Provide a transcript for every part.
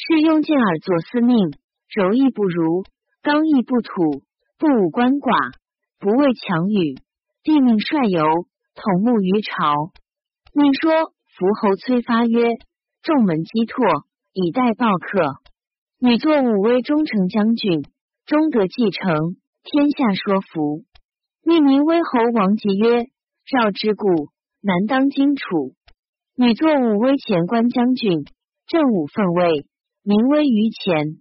是用剑而作司命，柔义不如，刚毅不土，不武官寡，不畏强语。帝命率游，统牧于朝。命说伏侯崔发曰：“众门击拓，以待报客。女作武威忠诚将军，终得继承，天下说服。”命名威侯王吉曰：“赵之故，难当荆楚。”女作武威前关将军，正武分位，名威于前。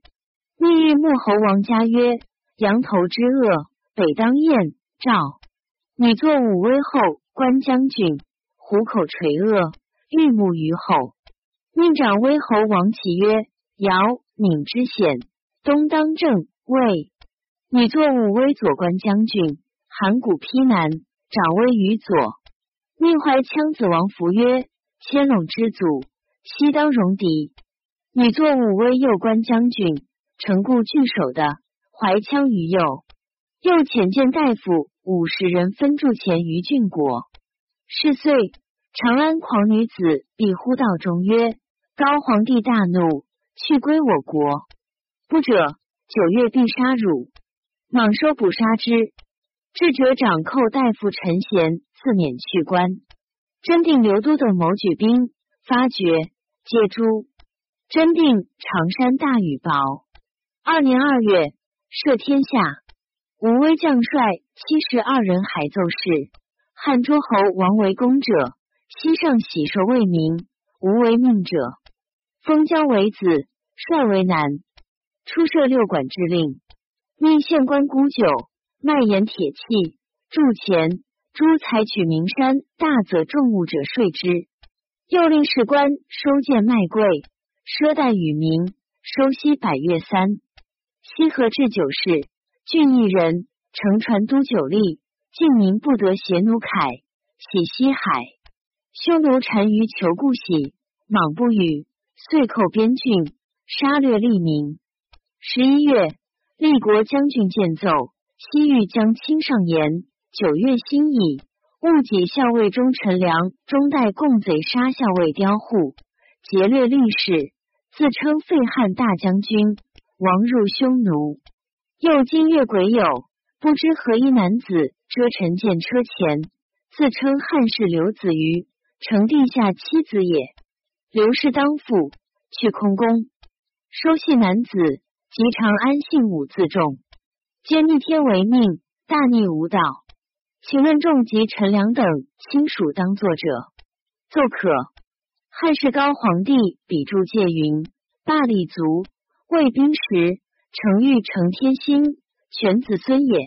命欲穆侯王家曰：“羊头之恶，北当燕。”赵女作武威后关将军。虎口垂恶，玉木于后。命长威侯王启曰：“尧闵之险，东当正魏。女作武威左关将军，函谷披南，长威于左。命怀羌子王福曰：千陇之祖，西当戎狄。女作武威右关将军，城固据守的，怀羌于右。又遣见大夫五十人，分驻前于郡国。”是岁，长安狂女子必呼道中曰：“高皇帝大怒，去归我国。不者，九月必杀汝。莽收捕杀之。智者掌寇大夫陈贤自免去官。真定刘都等谋举兵，发觉皆诛。真定常山大雨雹。二年二月，赦天下。武威将帅七十二人，还奏事。”汉诸侯王为公者，西上喜受为民；无为命者，封疆为子，帅为男。出设六管之令，命县官沽酒，卖盐铁器，铸钱，诸采取名山，大泽重物者税之。又令士官收贱卖贵，奢贷与民，收息百月三。西河治酒事，郡邑人乘船都酒吏。晋民不得携奴凯，徙西海。匈奴单于求故喜，莽不语，遂寇边郡，杀掠利民。十一月，立国将军见奏，西域将亲上言。九月辛乙，戊己校尉中陈良、中代共贼杀校尉刁户，劫掠吏士，自称废汉大将军，亡入匈奴。又今越鬼友，不知何一男子。遮臣见车前，自称汉室刘子瑜，成地下妻子也。刘氏当父，去空宫，收系男子，及长安姓武自重，皆逆天为命，大逆无道。请问仲及陈良等亲属当作者，奏可。汉室高皇帝笔注戒云：大理族，卫兵时，成欲承天心，全子孙也。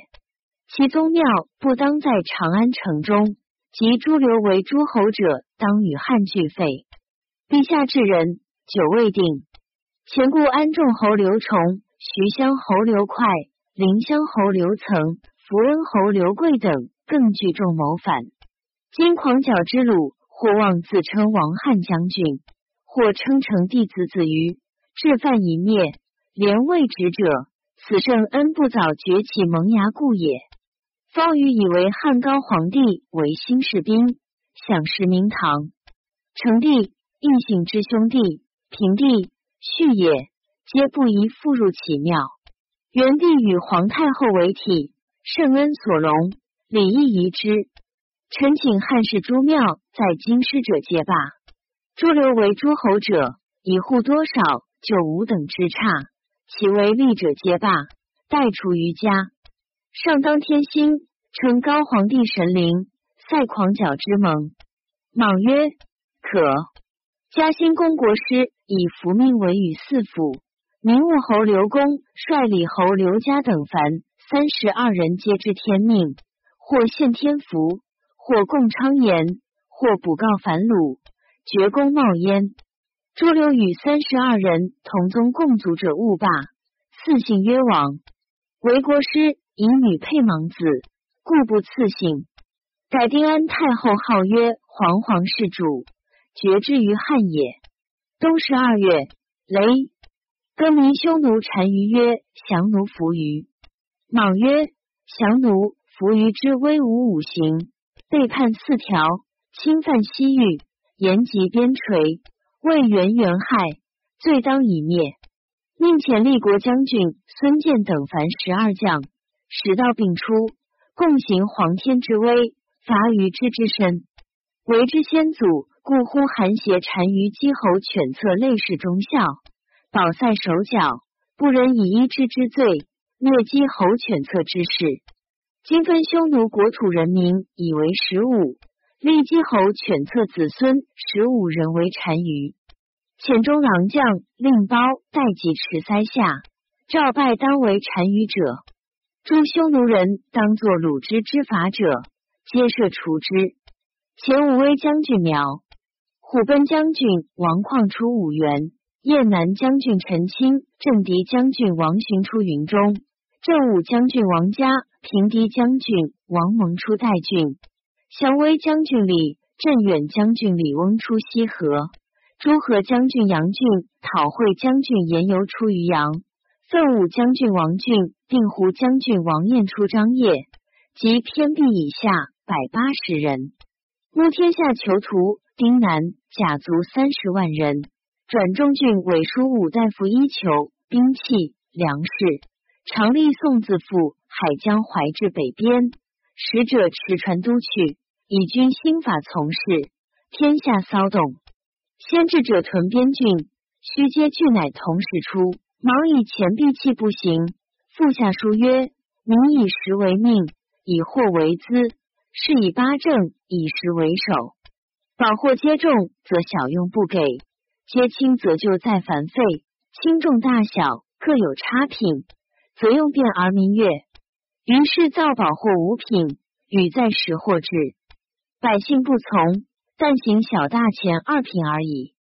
其宗庙不当在长安城中，及诸刘为诸侯者，当与汉俱废。陛下至人，久未定。前故安众侯刘崇、徐乡侯刘快、临乡侯刘曾、福恩侯刘贵等，更聚众谋反。今狂角之虏，或妄自称王汉将军，或称成弟子子于，至犯已灭，连未止者，此圣恩不早崛起萌芽故也。方宇以为汉高皇帝为新士兵，享食明堂。成帝、异姓之兄弟，平帝、续也，皆不宜复入其庙。元帝与皇太后为体，圣恩所隆，礼义宜之。臣请汉室诸庙在京师者皆罢。诸留为诸侯者，以户多少，就吾等之差。其为利者皆罢，待除于家。上当天心，称高皇帝神灵，赛狂角之盟。莽曰：可。嘉兴公国师以福命为与四府，明武侯刘公率李侯刘家等凡三十二人，皆知天命，或献天福，或共昌言，或补告反鲁，绝功冒焉。诸刘与三十二人同宗共族者，勿罢。赐姓曰王，为国师。以女配莽子，故不赐姓。改丁安太后号曰皇皇世主，绝之于汉也。冬十二月，雷，更名匈奴单于曰降奴伏于。莽曰降奴伏于之威武五行，背叛四条，侵犯西域，延及边陲，为元元害，罪当以灭。命遣立国将军孙建等凡十二将，使道并出，共行皇天之威，伐于之之身，为之先祖。故呼韩邪单于姬侯犬策类事忠孝，保塞手脚，不忍以一之之罪灭姬侯犬策之事。今分匈奴国土人民以为十五，立姬侯犬策子孙十五人为单于。遣中郎将令包代己持塞下，赵拜当为单于者，诸匈奴人当作鲁之之法者，皆设除之。前武威将军苗。虎贲将军王旷出五原，雁南将军陈清，镇敌将军王寻出云中，镇武将军王嘉，平敌将军王蒙出代郡，降威将军李，镇远将军李翁出西河，诸河将军杨俊，讨会将军严游出渔阳，奋武将军王俊，定湖将军王彦出张掖，及偏僻以下百八十人，目天下囚徒。丁南甲卒三十万人，转中郡委书五大夫衣裘、兵器、粮食，常立送自赴海江淮至北边，使者持船都去，以军新法从事，天下骚动。先至者屯边郡，须皆郡乃同时出。忙以钱币器不行，复下书曰：“民以食为命，以货为资，是以八政，以食为首。”宝货皆重，则小用不给；皆轻，则就再繁费。轻重大小各有差品，则用便而民悦。于是造宝货五品，与在食货制。百姓不从，但行小大钱二品而已。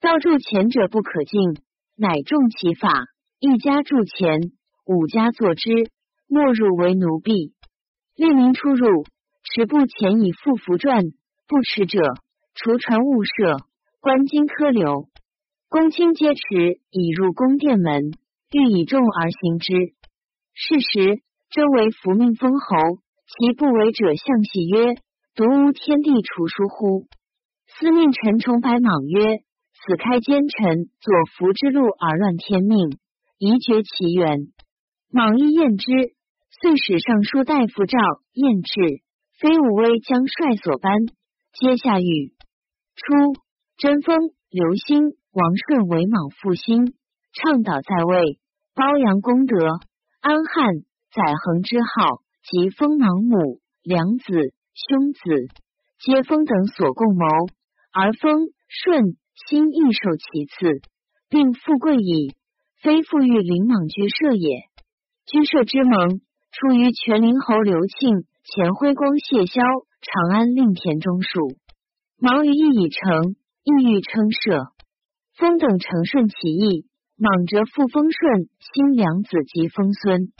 道铸钱者不可进，乃重其法。一家铸钱，五家作之，莫入为奴婢。令民出入，持布钱以付符传，不持者。除传物舍，官金科流，公卿皆持以入宫殿门，欲以重而行之。是时，周为福命封侯，其不为者向戏曰：“独无天地除书乎？”司命陈崇白莽曰：“此开奸臣左福之路而乱天命，宜绝其源。”莽亦验之，遂使尚书大夫赵晏至，非武威将帅所颁，皆下狱。初，贞丰、刘兴、王顺为莽复兴，倡导在位，褒扬功德。安汉、载衡之号，及封王母、两子、兄子，皆封等所共谋，而封顺、心亦受其次，并富贵矣。非富裕林莽居社也。居社之盟，出于全陵侯刘庆、钱辉光、谢萧、长安令田中树。忙于义已成，意欲称社。封等承顺其意，莽折复封顺，新娘子及封孙。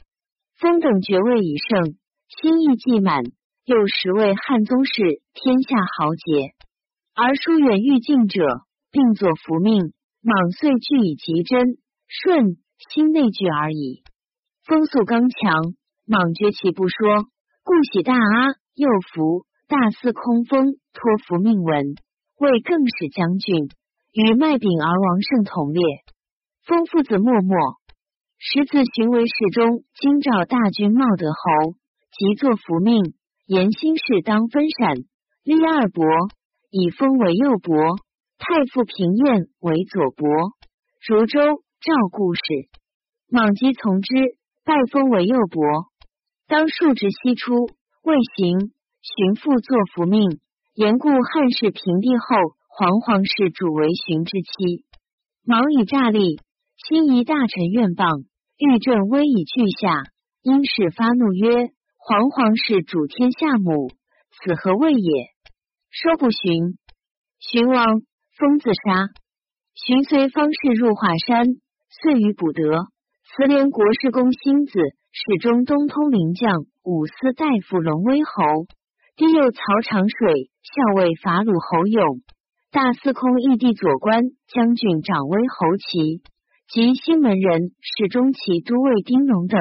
封等爵位已盛，心意既满，又实为汉宗室，天下豪杰，而疏远欲进者，并作福命。莽遂据以极真，顺心内惧而已。风速刚强，莽绝其不说，故喜大阿，又服。大司空封托福命文，为更始将军，与麦炳儿王胜同列。封父子默默，十子寻为侍中，京兆大军茂德侯，即作福命，言兴事当分陕，立二伯，以封为右伯，太傅平晏为左伯，如州赵故事，莽即从之，拜封为右伯。当数值西出，未行。荀父作福命，言故汉室平定后，皇皇氏主为荀之妻。莽以诈立，心仪大臣愿谤，欲振威以拒下。因事发怒曰：“皇皇是主天下母，此何谓也？”说不循。荀王封自杀。荀随方士入华山，遂于补德。慈连国士公辛子，始中东通灵将，武司大夫龙威侯。帝右曹长水校尉法鲁侯勇，大司空义帝左官将军长威侯齐及新门人侍中骑都尉丁荣等，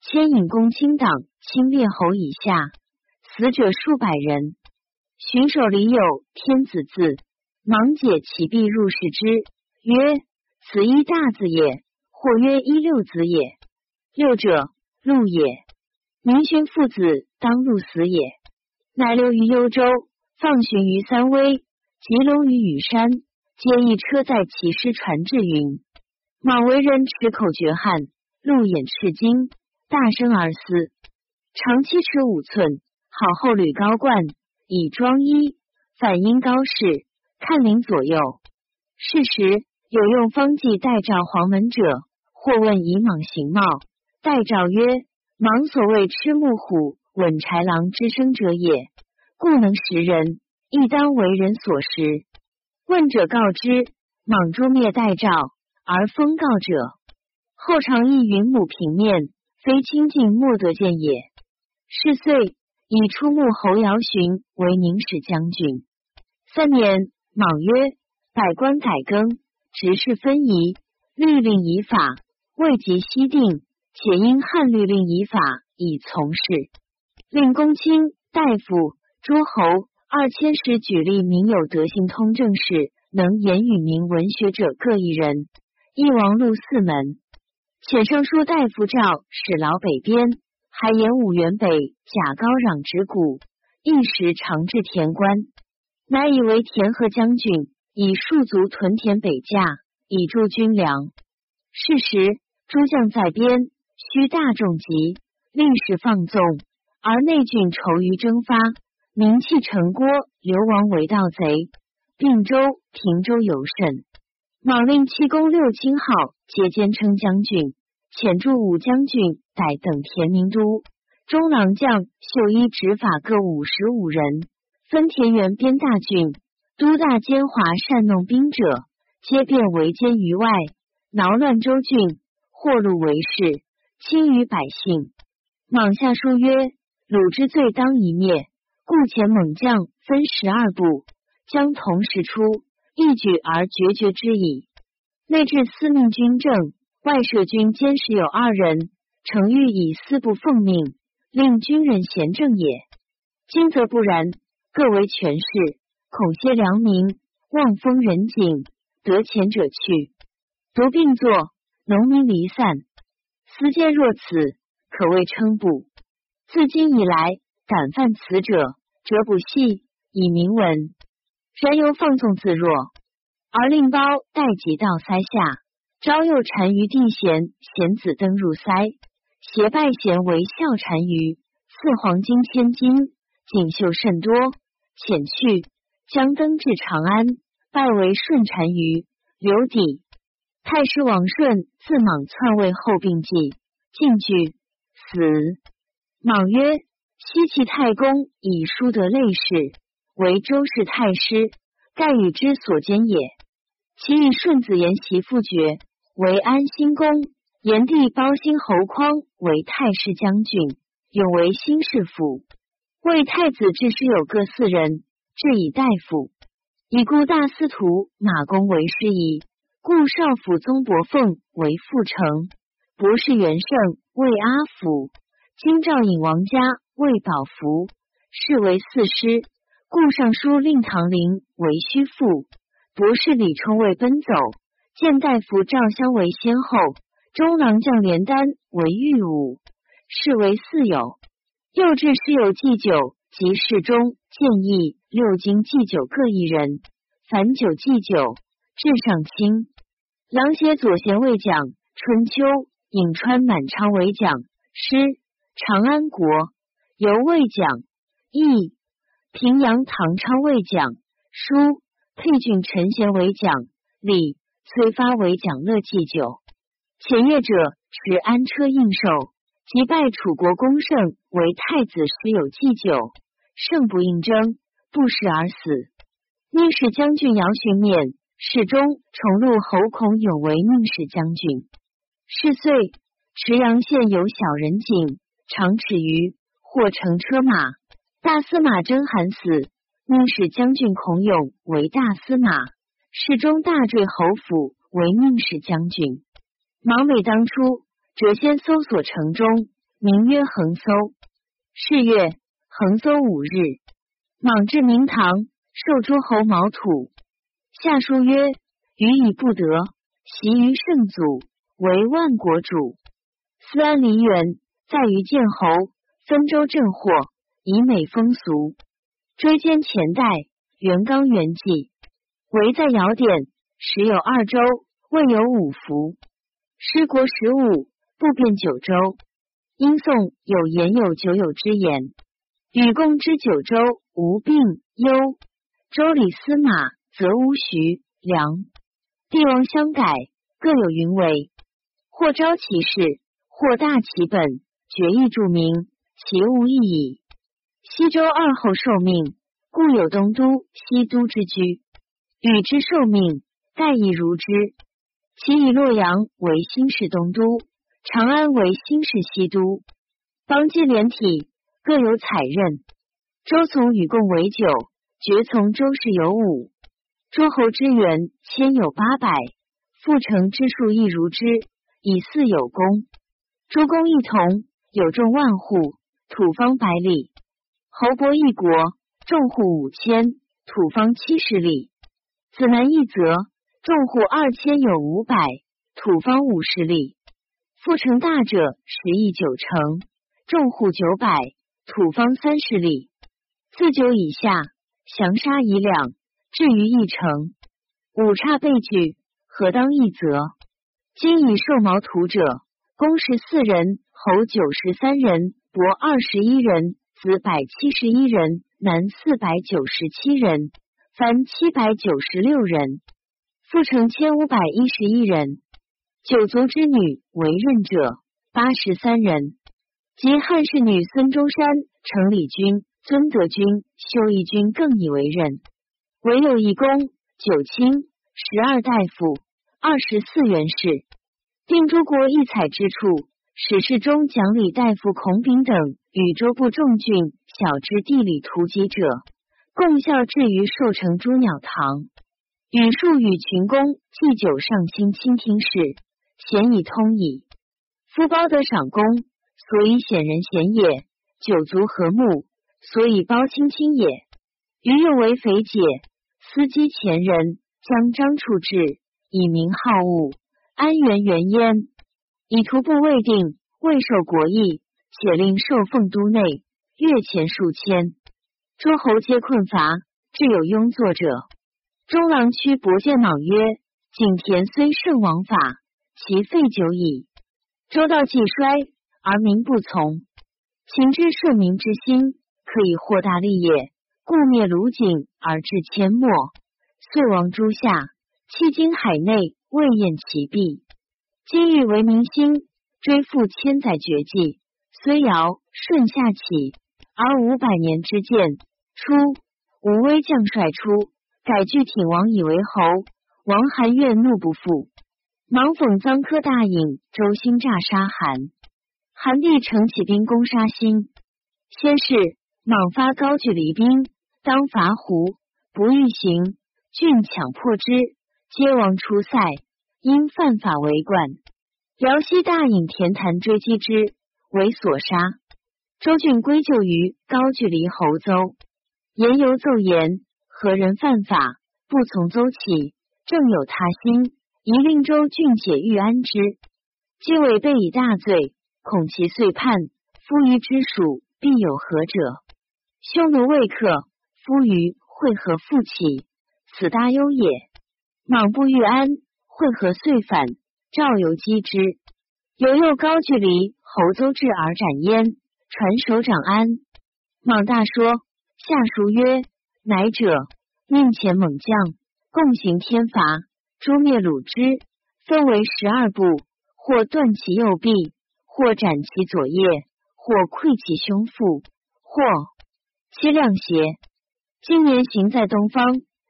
牵引公卿党亲列侯以下，死者数百人。巡守里有天子字，忙解其必入室之，曰：“此一大字也。”或曰一六子也。六者，陆也。明勋父子当入死也。乃留于幽州，放寻于三危，及龙于羽山，皆一车载其师传至云。莽为人持口绝汗，路眼赤金，大声而嘶，长七尺五寸，好厚履高冠，以装衣，反应高士，看领左右。是时有用方剂代召黄门者，或问以莽形貌，代诏曰：莽所谓吃木虎、吻豺狼之生者也，故能食人，亦当为人所食。问者告之，莽诛灭代诏，而封告者，后常以云母平面，非清净莫得见也。是岁，以出牧侯姚询为宁使将军。三年，莽曰。百官改更，执事分宜，律令以法，未及西定，且因汉律令以法以从事。令公卿、大夫、诸侯二千石举例名有德行通政事，能言语明文学者各一人。翼王路四门。遣尚书大夫赵使劳北边，还言五原北贾高壤执谷，一时长至田关，乃以为田和将军。以戍卒屯田北驾，以助军粮。是时诸将在边，需大众集，令使放纵，而内郡愁于征发，名气成郭，流亡为盗贼。并州、平州尤甚。莽令七公六卿号皆兼称将军，遣驻武将军逮等田名都，中郎将秀衣执法各五十五人，分田园边大郡。都大奸猾善弄兵者，皆变为奸于外，挠乱州郡，祸戮为事，轻于百姓。莽下书曰：“鲁之罪当一灭，故遣猛将分十二部，将同时出，一举而决绝之矣。内置司命军政，外设军监时有二人，诚欲以四部奉命，令军人贤政也。今则不然，各为权势。”恐些良民望风人景，得钱者去，独并坐，农民离散。思见若此，可谓称不。自今以来，敢犯此者，折不细以明文。然犹放纵自若，而令包待即到塞下，招诱单于地贤贤子登入塞，携拜贤为孝单于，赐黄金千金，锦绣甚多，遣去。将登至长安，拜为顺单于。留底太师王顺自莽篡位后病继，进据死。莽曰：“西齐太公以书得类氏，为周氏太师，盖与之所兼也。其以顺子言袭父爵，为安兴公；炎帝包兴侯匡为太师将军，永为新市府。为太子至师有各四人。”至以大夫，以故大司徒马公为师矣。故少府宗伯凤为副丞，博士元盛为阿府，京兆尹王家为保福，是为四师。故尚书令唐陵为虚父，博士李冲为奔走，见大夫赵襄为先后，中郎将连丹为御武，是为四友。又至师友祭酒。及侍中、建议六经祭酒各一人，凡酒祭酒，至上卿。郎写左贤为讲春秋，颍川满昌为讲诗，长安国犹未讲义，平阳唐昌为讲书，沛郡陈贤为讲礼，崔发为讲乐祭酒。前业者持安车应受，即拜楚国公胜为太子，时有祭酒。胜不应征，不食而死。宁使将军姚询免，侍中重禄侯孔勇为宁使将军。是岁，池阳县有小人井，长尺余，或乘车马。大司马征韩死，宁使将军孔勇为大司马，侍中大坠侯府为宁使将军。毛每当初，谪先搜索城中，名曰横搜。是月。横搜五日，莽至明堂，受诸侯毛土。下书曰：予以不得，袭于圣祖，为万国主。思安黎元在于建侯分州镇祸，以美风俗。追兼前代元刚元纪，唯在尧典时有二州，未有五服。失国十五，不变九州。因宋有言有九有之言，禹贡之九州无病忧，周礼司马则无徐梁。帝王相改，各有云为，或招其事，或大其本，决议著名，其无异矣。西周二后受命，故有东都、西都之居。禹之受命，盖亦如之。其以洛阳为新式东都，长安为新式西都。邦畿连体各有采任。周从禹贡为九，爵从周氏有五。诸侯之源千有八百，复成之数亦如之，以四有功。诸公一同，有众万户，土方百里；侯伯一国，众户五千，土方七十里。子南一则，众户二千有五百，土方五十里。复成大者，十亿九成，众户九百，土方三十里。自九以下，降杀一两。至于一城，五差被举，何当一则？今以受毛土者，公十四人，侯九十三人，伯二十一人，子百七十一人，男四百九十七人，凡七百九十六人，复成千五百一十一人。九族之女为任者八十三人，及汉室女孙中山、程理君、尊德君、修义君更以为任。唯有一公九卿十二大夫二十四元士，定诸国异采之处。史事中讲李大夫孔炳等与周部众郡小知地理图籍者，共效至于寿成朱鸟堂。与数与群公祭酒上卿倾听事，咸以通矣。夫包得赏功，所以显人贤也；九族和睦，所以包卿卿也。余又为肥解。司机前人将张处置，以名好物，安元元焉。以徒步未定，未受国义，且令受奉都内，月钱数千。诸侯皆困乏，至有庸作者。中郎屈伯见莽曰：“景田虽胜王法，其废久矣。周道既衰，而民不从。秦之顺民之心，可以获大利也。”故灭鲁景而至阡陌，遂亡诸夏。迄今海内未厌其弊。今欲为民心，追复千载绝迹。虽尧舜下起，而五百年之见。初，武威将帅出，改据挺王以为侯。王韩怨怒不复，芒讽臧科大尹周兴诈杀韩。韩帝乘起兵攻杀兴。先是，莽发高句离兵。当伐胡，不欲行，郡强破之，皆亡出塞。因犯法为冠。辽西大尹田谭追击之，为所杀。周郡归咎于高句离侯邹。言犹奏言：何人犯法，不从邹起？正有他心，宜令周郡解欲安之。既违背以大罪，恐其遂叛。夫余之属，必有何者？匈奴未克。夫余会合复起，此大忧也。莽不欲安，会合遂反，赵由击之。犹诱高句离侯邹至而斩焉，传首长安。莽大说，下书曰：“乃者命遣猛将，共行天罚，诛灭鲁之，分为十二部，或断其右臂，或斩其左腋，或溃其胸腹，或其两胁。”今年行在东方，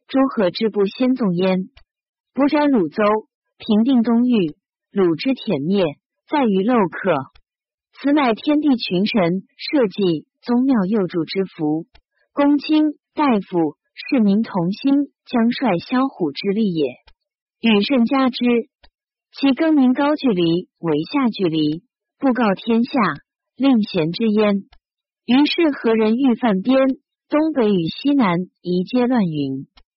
诸何之不先纵焉。不斩鲁邹，平定东域，鲁之殄灭，在于漏客。此乃天地群神社稷宗庙佑助之福，公卿大夫市民同心，将率骁虎之力也。与甚加之，其更名高句离为下句离，布告天下，令贤之焉。于是何人欲犯边？东北与西南一皆乱云。